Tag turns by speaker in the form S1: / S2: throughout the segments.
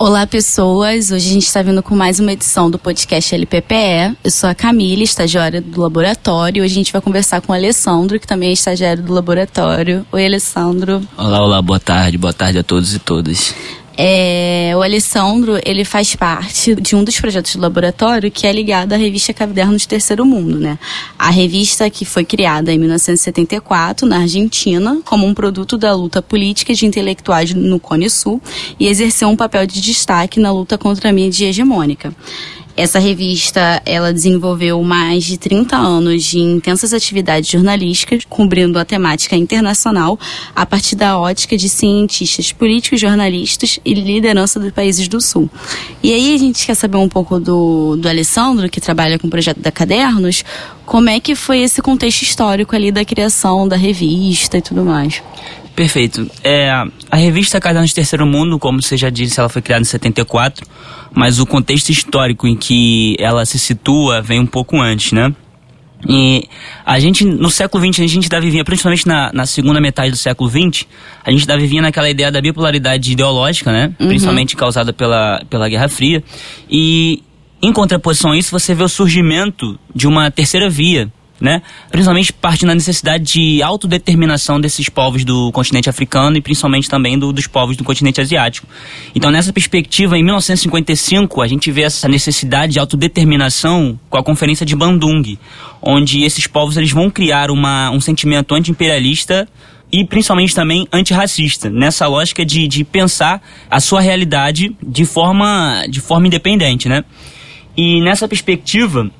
S1: Olá, pessoas. Hoje a gente está vindo com mais uma edição do podcast LPPE. Eu sou a Camila, estagiária do laboratório. Hoje a gente vai conversar com o Alessandro, que também é estagiário do laboratório. Oi, Alessandro.
S2: Olá, olá, boa tarde. Boa tarde a todos e todas.
S1: É, o Alessandro, ele faz parte de um dos projetos do laboratório que é ligado à revista Cadernos de Terceiro Mundo, né? A revista que foi criada em 1974 na Argentina como um produto da luta política de intelectuais no Cone Sul e exerceu um papel de destaque na luta contra a mídia hegemônica. Essa revista, ela desenvolveu mais de 30 anos de intensas atividades jornalísticas, cobrindo a temática internacional a partir da ótica de cientistas políticos, jornalistas e liderança dos países do Sul. E aí a gente quer saber um pouco do, do Alessandro, que trabalha com o projeto da Cadernos, como é que foi esse contexto histórico ali da criação da revista e tudo mais.
S2: Perfeito. É, a revista Cadernos de Terceiro Mundo, como você já disse, ela foi criada em 74, mas o contexto histórico em que ela se situa vem um pouco antes, né? E a gente, no século XX, a gente ainda vivia, principalmente na, na segunda metade do século XX, a gente ainda vivia naquela ideia da bipolaridade ideológica, né? Uhum. Principalmente causada pela, pela Guerra Fria. E, em contraposição a isso, você vê o surgimento de uma terceira via, né? Principalmente partindo da necessidade de autodeterminação desses povos do continente africano e principalmente também do, dos povos do continente asiático. Então, nessa perspectiva, em 1955, a gente vê essa necessidade de autodeterminação com a Conferência de Bandung, onde esses povos eles vão criar uma, um sentimento anti-imperialista e principalmente também antirracista, nessa lógica de, de pensar a sua realidade de forma, de forma independente, né? E nessa perspectiva,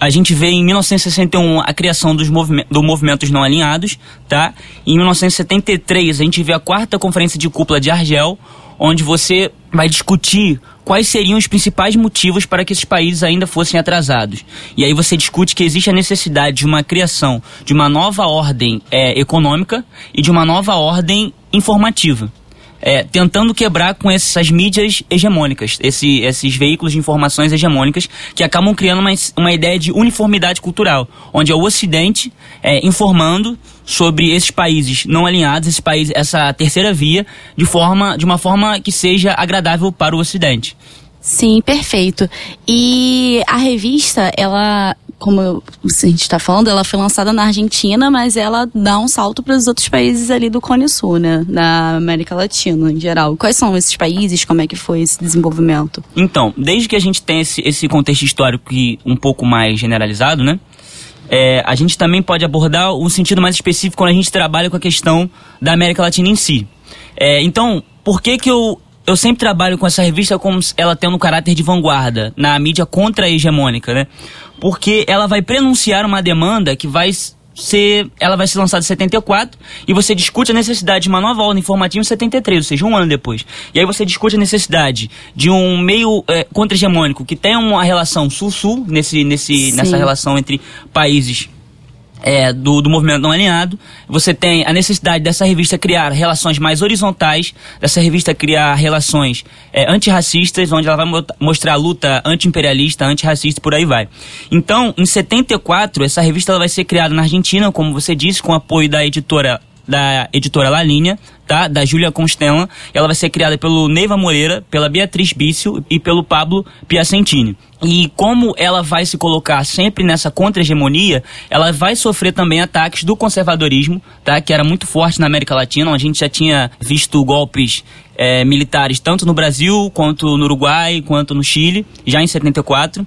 S2: a gente vê em 1961 a criação dos movime do Movimentos Não Alinhados, tá? Em 1973 a gente vê a quarta conferência de cúpula de Argel, onde você vai discutir quais seriam os principais motivos para que esses países ainda fossem atrasados. E aí você discute que existe a necessidade de uma criação de uma nova ordem é, econômica e de uma nova ordem informativa é, tentando quebrar com essas mídias hegemônicas, esse, esses veículos de informações hegemônicas que acabam criando uma, uma ideia de uniformidade cultural, onde é o Ocidente é, informando sobre esses países não alinhados, esse país, essa terceira via, de forma, de uma forma que seja agradável para o Ocidente.
S1: Sim, perfeito. E a revista, ela como a gente está falando, ela foi lançada na Argentina, mas ela dá um salto para os outros países ali do Cone Sul, né? Da América Latina, em geral. Quais são esses países? Como é que foi esse desenvolvimento?
S2: Então, desde que a gente tem esse, esse contexto histórico um pouco mais generalizado, né? É, a gente também pode abordar um sentido mais específico quando a gente trabalha com a questão da América Latina em si. É, então, por que que eu eu sempre trabalho com essa revista como ela tendo um caráter de vanguarda na mídia contra-hegemônica, né? Porque ela vai prenunciar uma demanda que vai ser, ela vai ser lançada em 74 e você discute a necessidade de uma nova ordem informativa em 73, ou seja, um ano depois. E aí você discute a necessidade de um meio é, contra-hegemônico que tenha uma relação sul-sul nesse, nesse, nessa relação entre países é, do, do movimento não alinhado. Você tem a necessidade dessa revista criar relações mais horizontais, dessa revista criar relações é, antirracistas, onde ela vai mostrar a luta anti-imperialista, antirracista e por aí vai. Então, em 74, essa revista ela vai ser criada na Argentina, como você disse, com apoio da editora da editora La Linha, tá? Da Júlia Constella. Ela vai ser criada pelo Neiva Moreira, pela Beatriz Bício e pelo Pablo Piacentini. E como ela vai se colocar sempre nessa contra-hegemonia, ela vai sofrer também ataques do conservadorismo, tá? Que era muito forte na América Latina, a gente já tinha visto golpes é, militares tanto no Brasil, quanto no Uruguai, quanto no Chile, já em 74.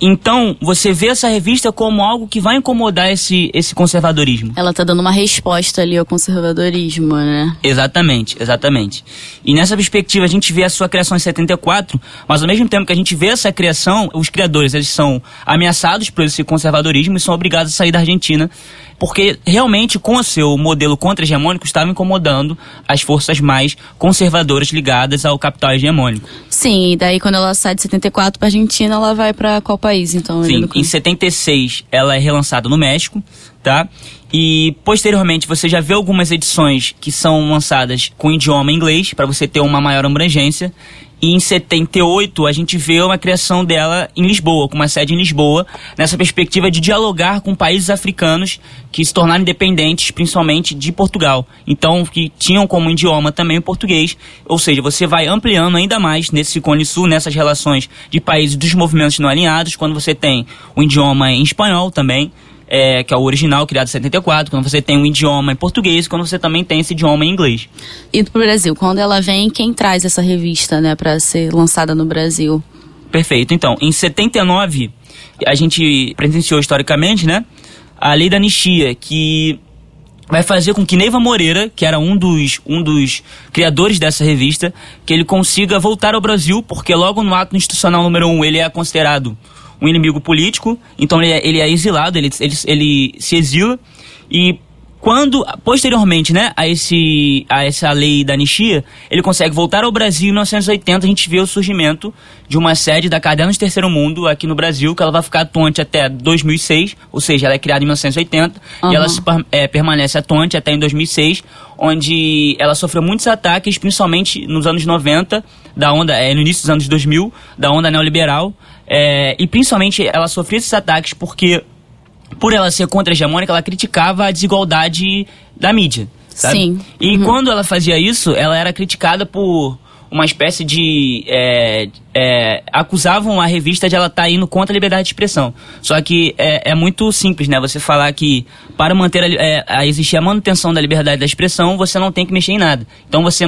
S2: Então, você vê essa revista como algo que vai incomodar esse, esse conservadorismo.
S1: Ela tá dando uma resposta ali ao conservadorismo, né?
S2: Exatamente, exatamente. E nessa perspectiva, a gente vê a sua criação em 74, mas ao mesmo tempo que a gente vê essa criação, os criadores, eles são ameaçados por esse conservadorismo e são obrigados a sair da Argentina porque realmente com o seu modelo contra-hegemônico estava incomodando as forças mais conservadoras ligadas ao capital hegemônico.
S1: Sim, e daí quando ela sai de 74 para a Argentina, ela vai para qual país então?
S2: Sim, em 76 ela é relançada no México, tá? E posteriormente você já vê algumas edições que são lançadas com idioma inglês para você ter uma maior abrangência. E em 78 a gente vê uma criação dela em Lisboa, com uma sede em Lisboa, nessa perspectiva de dialogar com países africanos que se tornaram independentes, principalmente de Portugal. Então, que tinham como idioma também o português. Ou seja, você vai ampliando ainda mais nesse Cone Sul, nessas relações de países dos movimentos não alinhados, quando você tem o idioma em espanhol também é, que é o original, criado em 74, quando você tem um idioma em português, quando você também tem esse idioma em inglês.
S1: E pro Brasil, quando ela vem, quem traz essa revista, né, para ser lançada no Brasil?
S2: Perfeito. Então, em 79, a gente presenciou historicamente, né, a lei da anistia, que vai fazer com que Neiva Moreira, que era um dos, um dos criadores dessa revista, que ele consiga voltar ao Brasil, porque logo no ato institucional número 1 um, ele é considerado um inimigo político, então ele é, ele é exilado, ele, ele, ele se exila e quando, posteriormente, né, a, esse, a essa lei da anistia, ele consegue voltar ao Brasil em 1980, a gente vê o surgimento de uma sede da Cadernos Terceiro Mundo aqui no Brasil, que ela vai ficar atuante até 2006, ou seja, ela é criada em 1980, uhum. e ela se, é, permanece atuante até em 2006, onde ela sofreu muitos ataques, principalmente nos anos 90, da onda, é, no início dos anos 2000, da onda neoliberal, é, e principalmente ela sofreu esses ataques porque por ela ser contra-hegemônica, ela criticava a desigualdade da mídia. Sabe? Sim. E uhum. quando ela fazia isso, ela era criticada por uma espécie de. É, é, acusavam a revista de ela estar tá indo contra a liberdade de expressão. Só que é, é muito simples, né? Você falar que para manter a, é, a, existir a manutenção da liberdade da expressão, você não tem que mexer em nada. Então você,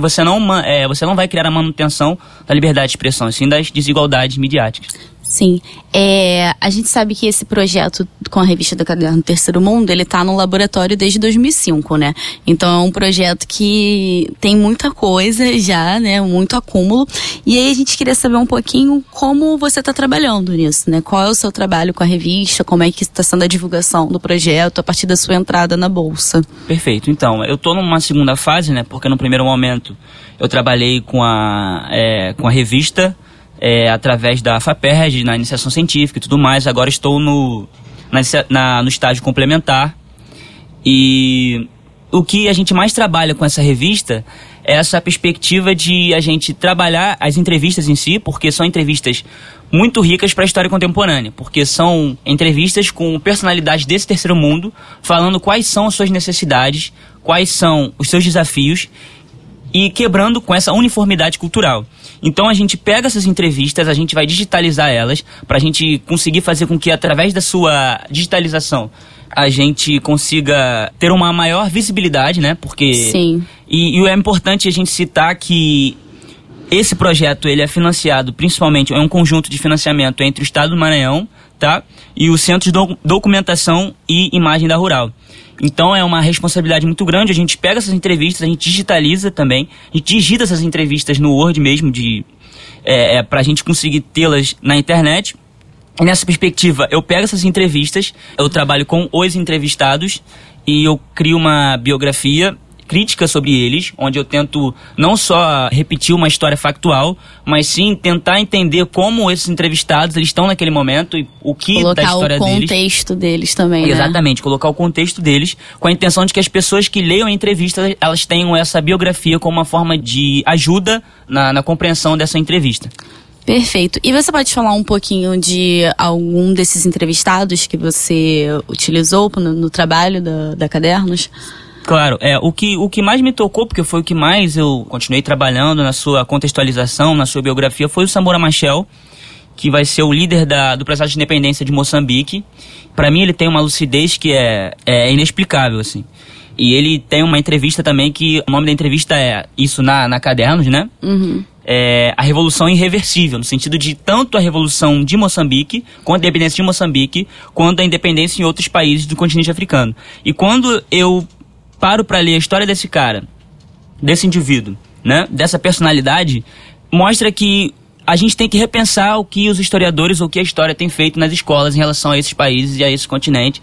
S2: você, não, é, você não vai criar a manutenção da liberdade de expressão, sim das desigualdades midiáticas.
S1: Sim. É, a gente sabe que esse projeto com a revista do Caderno Terceiro Mundo, ele está no laboratório desde 2005, né? Então é um projeto que tem muita coisa já, né? Muito acúmulo. E aí a gente queria saber um pouquinho como você está trabalhando nisso, né? Qual é o seu trabalho com a revista, como é que está sendo a divulgação do projeto a partir da sua entrada na Bolsa.
S2: Perfeito. Então, eu estou numa segunda fase, né? Porque no primeiro momento eu trabalhei com a, é, com a revista é, através da FAPERJ, na iniciação científica e tudo mais. Agora estou no, na, na, no estágio complementar. E o que a gente mais trabalha com essa revista é essa perspectiva de a gente trabalhar as entrevistas em si, porque são entrevistas muito ricas para a história contemporânea, porque são entrevistas com personalidades desse terceiro mundo, falando quais são as suas necessidades, quais são os seus desafios e quebrando com essa uniformidade cultural. Então a gente pega essas entrevistas, a gente vai digitalizar elas para a gente conseguir fazer com que através da sua digitalização a gente consiga ter uma maior visibilidade, né? Porque
S1: Sim.
S2: E, e é importante a gente citar que esse projeto ele é financiado principalmente é um conjunto de financiamento entre o Estado do Maranhão, tá? E o Centro de Documentação e Imagem da Rural. Então é uma responsabilidade muito grande. A gente pega essas entrevistas, a gente digitaliza também, a gente digita essas entrevistas no Word mesmo, de, é, é, para a gente conseguir tê-las na internet. E nessa perspectiva, eu pego essas entrevistas, eu trabalho com os entrevistados e eu crio uma biografia crítica sobre eles, onde eu tento não só repetir uma história factual, mas sim tentar entender como esses entrevistados eles estão naquele momento e o que
S1: colocar
S2: da história
S1: deles. Colocar o contexto deles, deles também,
S2: né? Exatamente, colocar o contexto deles com a intenção de que as pessoas que leiam a entrevista, elas tenham essa biografia como uma forma de ajuda na, na compreensão dessa entrevista.
S1: Perfeito. E você pode falar um pouquinho de algum desses entrevistados que você utilizou no, no trabalho da, da Cadernos?
S2: Claro, é, o que, o que mais me tocou, porque foi o que mais eu continuei trabalhando na sua contextualização, na sua biografia, foi o Samora Machel, que vai ser o líder da, do processo de independência de Moçambique. Para mim, ele tem uma lucidez que é, é inexplicável, assim. E ele tem uma entrevista também que o nome da entrevista é isso na, na Cadernos, né?
S1: Uhum.
S2: É, a revolução irreversível, no sentido de tanto a revolução de Moçambique, quanto a independência de Moçambique, quanto a independência em outros países do continente africano. E quando eu paro para ler a história desse cara, desse indivíduo, né, dessa personalidade, mostra que a gente tem que repensar o que os historiadores ou o que a história tem feito nas escolas em relação a esses países e a esse continente.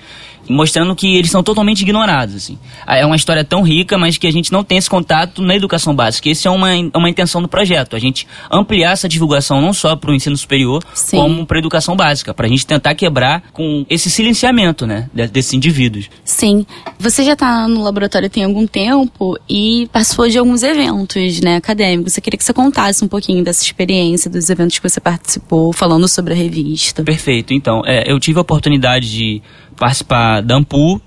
S2: Mostrando que eles são totalmente ignorados. Assim. É uma história tão rica, mas que a gente não tem esse contato na educação básica. Essa é uma, uma intenção do projeto, a gente ampliar essa divulgação não só para o ensino superior, Sim. como para a educação básica, para a gente tentar quebrar com esse silenciamento né, desses indivíduos.
S1: Sim. Você já está no laboratório tem algum tempo e participou de alguns eventos né, acadêmicos. Eu queria que você contasse um pouquinho dessa experiência, dos eventos que você participou, falando sobre a revista.
S2: Perfeito. Então, é, eu tive a oportunidade de participar da AMPU,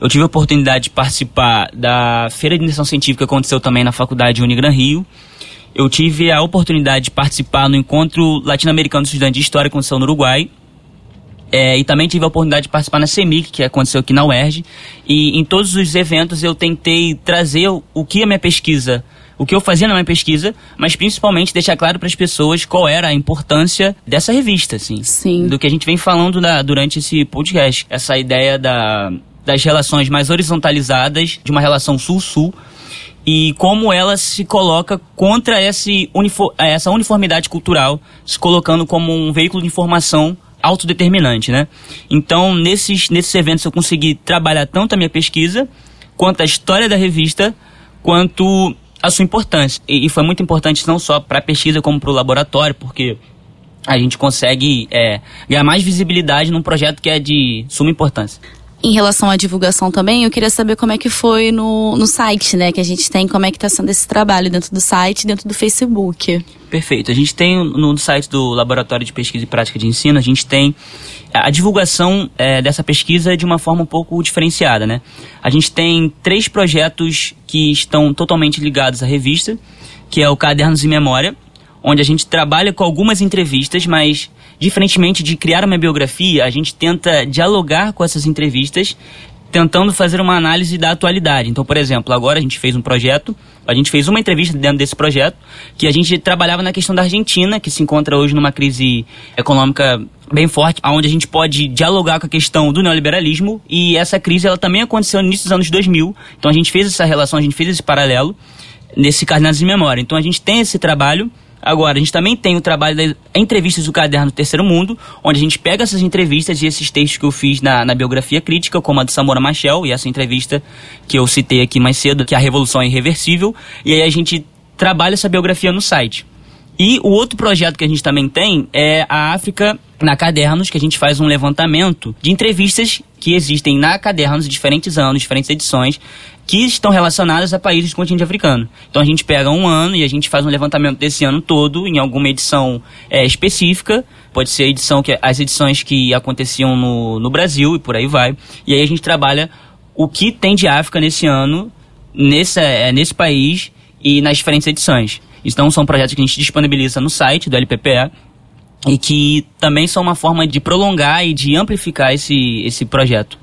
S2: eu tive a oportunidade de participar da Feira de Iniciação Científica que aconteceu também na Faculdade Unigran Rio. Eu tive a oportunidade de participar no Encontro Latino-Americano de Estudantes de História que aconteceu no Uruguai. É, e também tive a oportunidade de participar na CEMIC, que aconteceu aqui na UERJ. E em todos os eventos eu tentei trazer o que a minha pesquisa o que eu fazia na minha pesquisa, mas principalmente deixar claro para as pessoas qual era a importância dessa revista, assim.
S1: Sim.
S2: Do que a gente vem falando na, durante esse podcast. Essa ideia da, das relações mais horizontalizadas, de uma relação sul-sul, e como ela se coloca contra esse unifor essa uniformidade cultural, se colocando como um veículo de informação autodeterminante, né? Então, nesses, nesses eventos eu consegui trabalhar tanto a minha pesquisa, quanto a história da revista, quanto a sua importância. E, e foi muito importante não só para a pesquisa, como para o laboratório, porque a gente consegue é, ganhar mais visibilidade num projeto que é de suma importância.
S1: Em relação à divulgação também, eu queria saber como é que foi no, no site, né, que a gente tem, como é que está sendo esse trabalho dentro do site, dentro do Facebook.
S2: Perfeito. A gente tem no site do Laboratório de Pesquisa e Prática de Ensino, a gente tem a divulgação é, dessa pesquisa de uma forma um pouco diferenciada, né? A gente tem três projetos que estão totalmente ligados à revista, que é o Cadernos e Memória, onde a gente trabalha com algumas entrevistas, mas diferentemente de criar uma biografia, a gente tenta dialogar com essas entrevistas, tentando fazer uma análise da atualidade. Então, por exemplo, agora a gente fez um projeto, a gente fez uma entrevista dentro desse projeto, que a gente trabalhava na questão da Argentina, que se encontra hoje numa crise econômica bem forte, onde a gente pode dialogar com a questão do neoliberalismo, e essa crise ela também aconteceu no início dos anos 2000, então a gente fez essa relação, a gente fez esse paralelo nesse Carneados de Memória. Então a gente tem esse trabalho Agora, a gente também tem o trabalho das entrevistas do Caderno Terceiro Mundo, onde a gente pega essas entrevistas e esses textos que eu fiz na, na biografia crítica, como a do Samora Machel, e essa entrevista que eu citei aqui mais cedo, que é a Revolução é Irreversível, e aí a gente trabalha essa biografia no site. E o outro projeto que a gente também tem é a África na Cadernos, que a gente faz um levantamento de entrevistas que existem na Cadernos, diferentes anos, diferentes edições, que estão relacionadas a países do continente africano. Então a gente pega um ano e a gente faz um levantamento desse ano todo em alguma edição é, específica. Pode ser edição que as edições que aconteciam no, no Brasil e por aí vai. E aí a gente trabalha o que tem de África nesse ano, é, nesse país e nas diferentes edições. Então são projetos que a gente disponibiliza no site do LPPE e que também são uma forma de prolongar e de amplificar esse, esse projeto.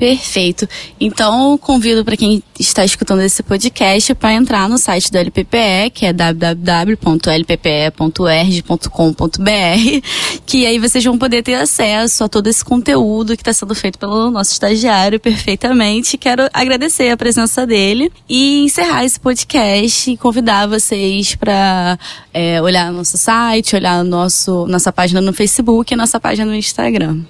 S1: Perfeito. Então, convido para quem está escutando esse podcast para entrar no site do LPPE, que é www.lppe.erg.com.br, que aí vocês vão poder ter acesso a todo esse conteúdo que está sendo feito pelo nosso estagiário perfeitamente. Quero agradecer a presença dele e encerrar esse podcast e convidar vocês para é, olhar nosso site, olhar nosso, nossa página no Facebook e nossa página no Instagram.